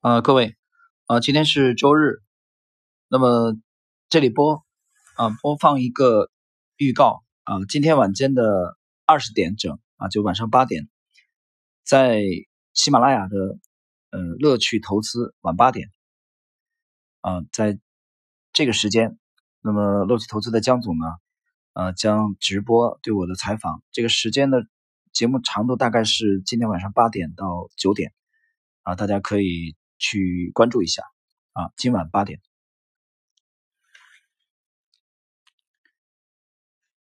啊，各位，啊，今天是周日，那么这里播啊播放一个预告啊，今天晚间的二十点整啊，就晚上八点，在喜马拉雅的呃乐趣投资晚八点啊，在这个时间，那么乐趣投资的江总呢，呃，将直播对我的采访，这个时间的节目长度大概是今天晚上八点到九点啊，大家可以。去关注一下啊，今晚八点。